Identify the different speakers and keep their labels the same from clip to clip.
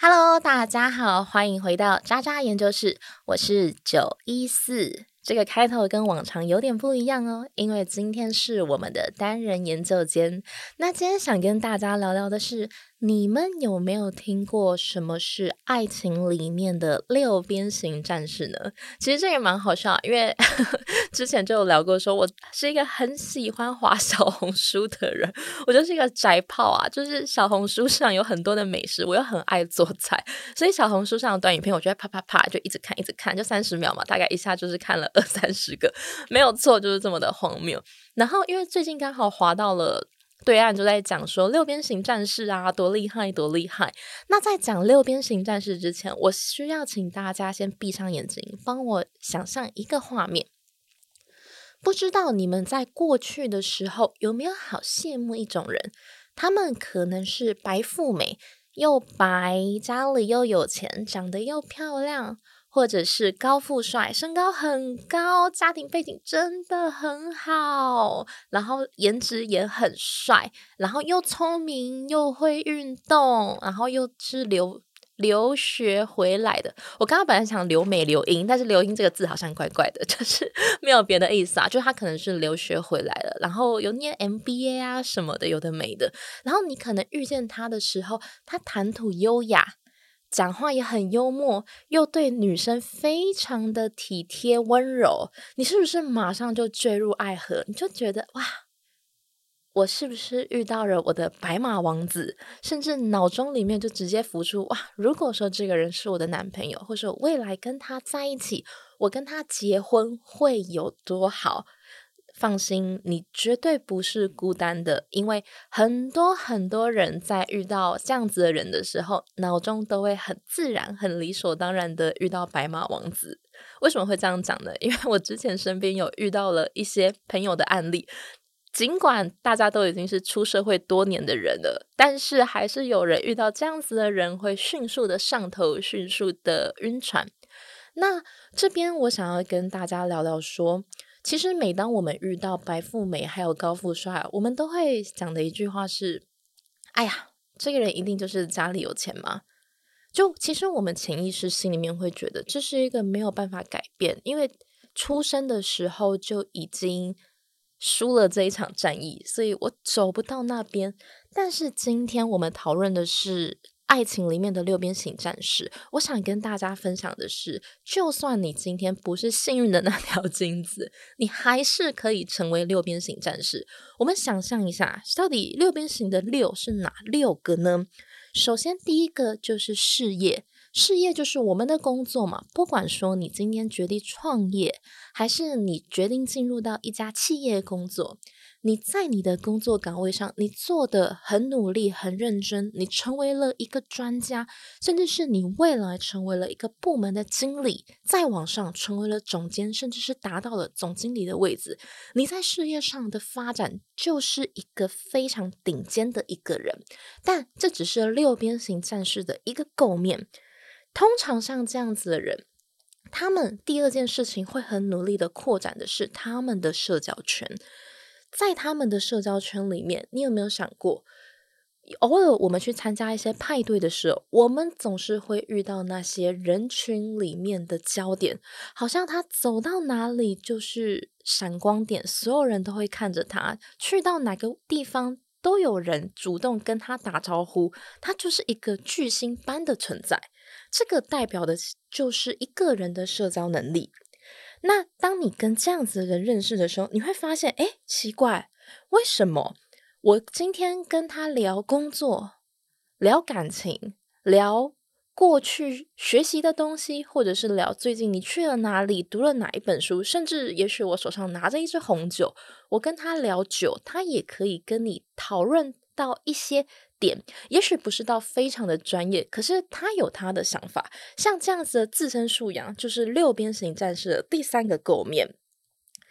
Speaker 1: Hello，大家好，欢迎回到渣渣研究室，我是九一四。这个开头跟往常有点不一样哦，因为今天是我们的单人研究间。那今天想跟大家聊聊的是。你们有没有听过什么是爱情里面的六边形战士呢？其实这也蛮好笑，因为 之前就有聊过，说我是一个很喜欢滑小红书的人，我就是一个宅炮啊，就是小红书上有很多的美食，我又很爱做菜，所以小红书上的短影片，我就会啪啪啪就一直看，一直看，就三十秒嘛，大概一下就是看了二三十个，没有错，就是这么的荒谬。然后因为最近刚好滑到了。对岸就在讲说六边形战士啊，多厉害，多厉害。那在讲六边形战士之前，我需要请大家先闭上眼睛，帮我想象一个画面。不知道你们在过去的时候有没有好羡慕一种人？他们可能是白富美，又白，家里又有钱，长得又漂亮。或者是高富帅，身高很高，家庭背景真的很好，然后颜值也很帅，然后又聪明又会运动，然后又是留留学回来的。我刚刚本来想留美留英，但是留英这个字好像怪怪的，就是没有别的意思啊，就是他可能是留学回来了，然后有念 MBA 啊什么的，有的没的。然后你可能遇见他的时候，他谈吐优雅。讲话也很幽默，又对女生非常的体贴温柔，你是不是马上就坠入爱河？你就觉得哇，我是不是遇到了我的白马王子？甚至脑中里面就直接浮出哇，如果说这个人是我的男朋友，或者未来跟他在一起，我跟他结婚会有多好？放心，你绝对不是孤单的，因为很多很多人在遇到这样子的人的时候，脑中都会很自然、很理所当然的遇到白马王子。为什么会这样讲呢？因为我之前身边有遇到了一些朋友的案例，尽管大家都已经是出社会多年的人了，但是还是有人遇到这样子的人会迅速的上头，迅速的晕船。那这边我想要跟大家聊聊说。其实，每当我们遇到白富美还有高富帅，我们都会讲的一句话是：“哎呀，这个人一定就是家里有钱吗？”就其实我们潜意识心里面会觉得这是一个没有办法改变，因为出生的时候就已经输了这一场战役，所以我走不到那边。但是今天我们讨论的是。爱情里面的六边形战士，我想跟大家分享的是，就算你今天不是幸运的那条金子，你还是可以成为六边形战士。我们想象一下，到底六边形的六是哪六个呢？首先，第一个就是事业，事业就是我们的工作嘛。不管说你今天决定创业，还是你决定进入到一家企业工作。你在你的工作岗位上，你做的很努力、很认真，你成为了一个专家，甚至是你未来成为了一个部门的经理，再往上成为了总监，甚至是达到了总经理的位置。你在事业上的发展就是一个非常顶尖的一个人，但这只是六边形战士的一个构面。通常像这样子的人，他们第二件事情会很努力的扩展的是他们的社交圈。在他们的社交圈里面，你有没有想过，偶尔我们去参加一些派对的时候，我们总是会遇到那些人群里面的焦点，好像他走到哪里就是闪光点，所有人都会看着他，去到哪个地方都有人主动跟他打招呼，他就是一个巨星般的存在。这个代表的就是一个人的社交能力。那当你跟这样子的人认识的时候，你会发现，哎，奇怪，为什么我今天跟他聊工作、聊感情、聊过去学习的东西，或者是聊最近你去了哪里、读了哪一本书，甚至也许我手上拿着一支红酒，我跟他聊酒，他也可以跟你讨论到一些。点也许不是到非常的专业，可是他有他的想法。像这样子的自身素养，就是六边形战士的第三个构面。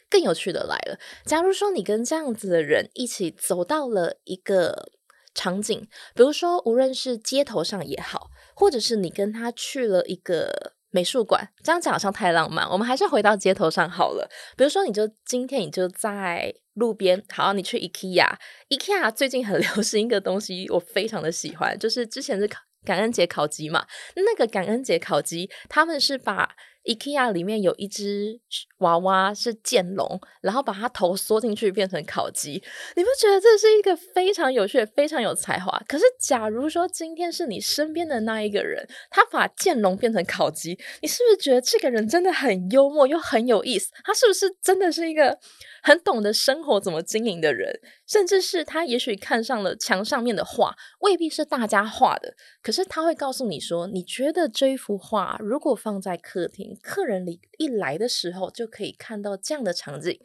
Speaker 1: 更有趣的来了，假如说你跟这样子的人一起走到了一个场景，比如说无论是街头上也好，或者是你跟他去了一个美术馆，这样讲好像太浪漫。我们还是回到街头上好了。比如说，你就今天你就在路边，好，你去 IKEA，IKEA 最近很 流行一个东西，我非常的喜欢，就是之前是感恩节烤鸡嘛，那个感恩节烤鸡，他们是把。IKEA 里面有一只娃娃是剑龙，然后把它头缩进去变成烤鸡，你不觉得这是一个非常有趣、非常有才华？可是，假如说今天是你身边的那一个人，他把剑龙变成烤鸡，你是不是觉得这个人真的很幽默又很有意思？他是不是真的是一个？很懂得生活怎么经营的人，甚至是他也许看上了墙上面的画，未必是大家画的，可是他会告诉你说，你觉得这一幅画如果放在客厅，客人里一来的时候就可以看到这样的场景，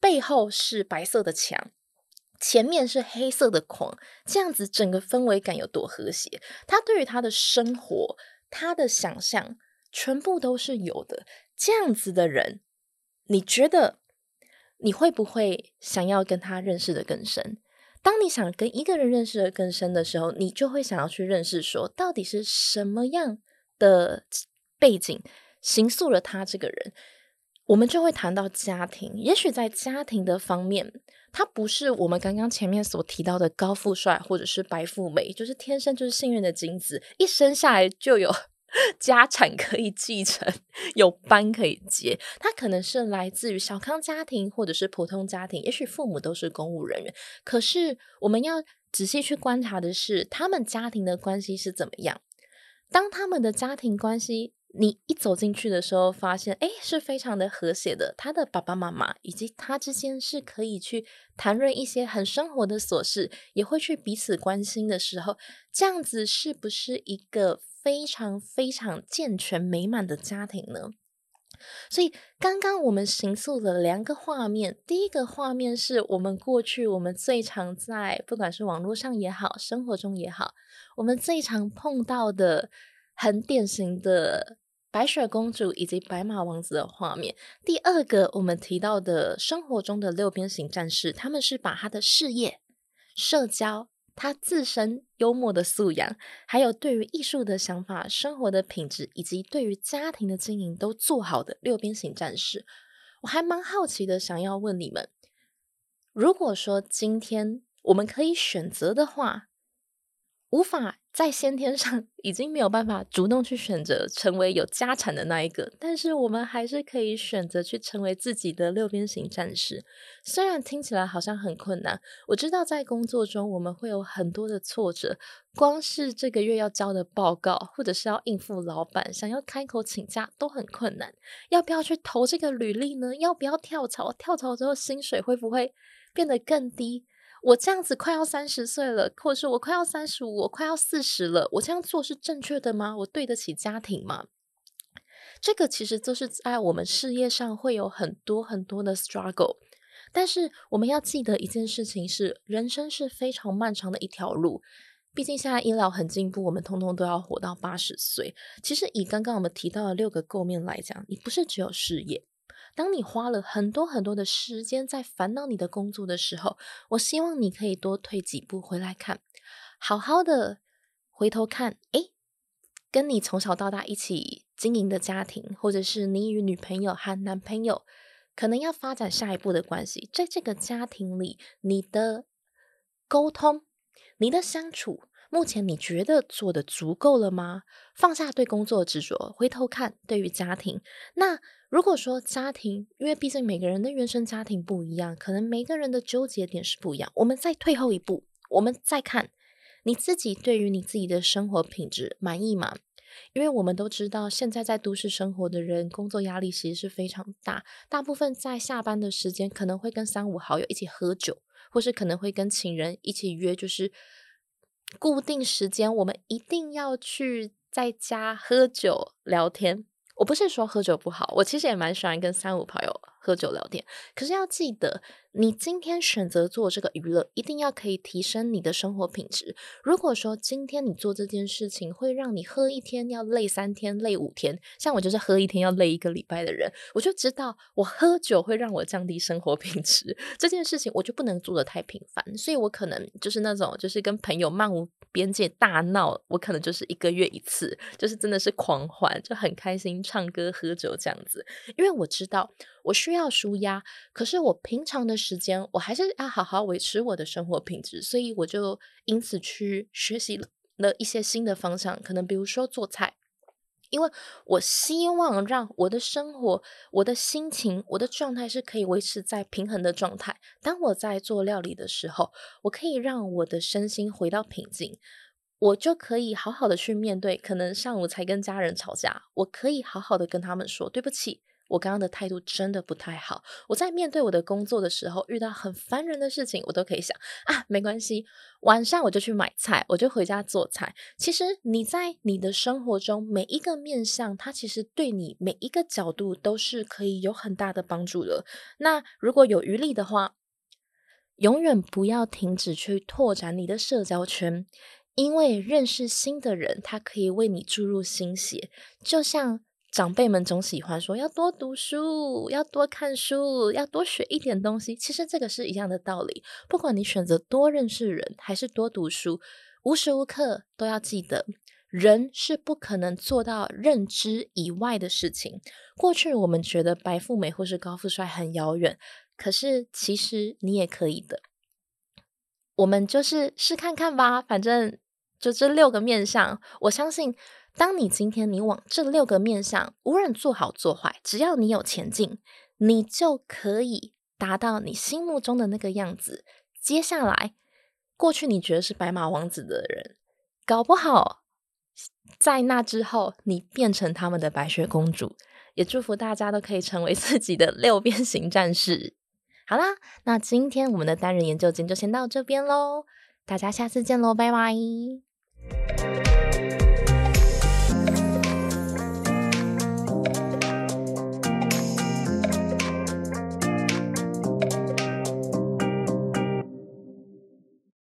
Speaker 1: 背后是白色的墙，前面是黑色的框，这样子整个氛围感有多和谐？他对于他的生活，他的想象全部都是有的。这样子的人，你觉得？你会不会想要跟他认识的更深？当你想跟一个人认识的更深的时候，你就会想要去认识，说到底是什么样的背景形塑了他这个人。我们就会谈到家庭，也许在家庭的方面，他不是我们刚刚前面所提到的高富帅，或者是白富美，就是天生就是幸运的精子，一生下来就有。家产可以继承，有班可以接。他可能是来自于小康家庭，或者是普通家庭，也许父母都是公务人员。可是我们要仔细去观察的是，他们家庭的关系是怎么样。当他们的家庭关系，你一走进去的时候，发现哎，是非常的和谐的。他的爸爸妈妈以及他之间是可以去谈论一些很生活的琐事，也会去彼此关心的时候，这样子是不是一个？非常非常健全美满的家庭呢，所以刚刚我们形塑了两个画面。第一个画面是我们过去我们最常在不管是网络上也好，生活中也好，我们最常碰到的很典型的白雪公主以及白马王子的画面。第二个我们提到的生活中的六边形战士，他们是把他的事业、社交。他自身幽默的素养，还有对于艺术的想法、生活的品质，以及对于家庭的经营都做好的六边形战士，我还蛮好奇的，想要问你们：如果说今天我们可以选择的话，无法。在先天上已经没有办法主动去选择成为有家产的那一个，但是我们还是可以选择去成为自己的六边形战士。虽然听起来好像很困难，我知道在工作中我们会有很多的挫折，光是这个月要交的报告，或者是要应付老板，想要开口请假都很困难。要不要去投这个履历呢？要不要跳槽？跳槽之后薪水会不会变得更低？我这样子快要三十岁了，或者是我快要三十五，我快要四十了，我这样做是正确的吗？我对得起家庭吗？这个其实就是在我们事业上会有很多很多的 struggle，但是我们要记得一件事情是，人生是非常漫长的一条路。毕竟现在医疗很进步，我们通通都要活到八十岁。其实以刚刚我们提到的六个构面来讲，你不是只有事业。当你花了很多很多的时间在烦恼你的工作的时候，我希望你可以多退几步回来看，好好的回头看，诶，跟你从小到大一起经营的家庭，或者是你与女朋友和男朋友可能要发展下一步的关系，在这个家庭里，你的沟通，你的相处。目前你觉得做的足够了吗？放下对工作的执着，回头看对于家庭。那如果说家庭，因为毕竟每个人的原生家庭不一样，可能每个人的纠结点是不一样。我们再退后一步，我们再看你自己对于你自己的生活品质满意吗？因为我们都知道，现在在都市生活的人，工作压力其实是非常大，大部分在下班的时间可能会跟三五好友一起喝酒，或是可能会跟情人一起约，就是。固定时间，我们一定要去在家喝酒聊天。我不是说喝酒不好，我其实也蛮喜欢跟三五朋友。喝酒聊天。可是要记得，你今天选择做这个娱乐，一定要可以提升你的生活品质。如果说今天你做这件事情会让你喝一天要累三天、累五天，像我就是喝一天要累一个礼拜的人，我就知道我喝酒会让我降低生活品质。这件事情我就不能做的太频繁，所以我可能就是那种就是跟朋友漫无边界大闹，我可能就是一个月一次，就是真的是狂欢，就很开心，唱歌喝酒这样子。因为我知道我需要舒压，可是我平常的时间我还是要好好维持我的生活品质，所以我就因此去学习了一些新的方向，可能比如说做菜。因为我希望让我的生活、我的心情、我的状态是可以维持在平衡的状态。当我在做料理的时候，我可以让我的身心回到平静，我就可以好好的去面对。可能上午才跟家人吵架，我可以好好的跟他们说对不起。我刚刚的态度真的不太好。我在面对我的工作的时候，遇到很烦人的事情，我都可以想啊，没关系，晚上我就去买菜，我就回家做菜。其实你在你的生活中每一个面向，它其实对你每一个角度都是可以有很大的帮助的。那如果有余力的话，永远不要停止去拓展你的社交圈，因为认识新的人，他可以为你注入新血，就像。长辈们总喜欢说要多读书，要多看书，要多学一点东西。其实这个是一样的道理。不管你选择多认识人，还是多读书，无时无刻都要记得，人是不可能做到认知以外的事情。过去我们觉得白富美或是高富帅很遥远，可是其实你也可以的。我们就是试看看吧，反正就这六个面相，我相信。当你今天你往这六个面向，无论做好做坏，只要你有前进，你就可以达到你心目中的那个样子。接下来，过去你觉得是白马王子的人，搞不好在那之后，你变成他们的白雪公主。也祝福大家都可以成为自己的六边形战士。好啦，那今天我们的单人研究间就先到这边喽，大家下次见喽，拜拜。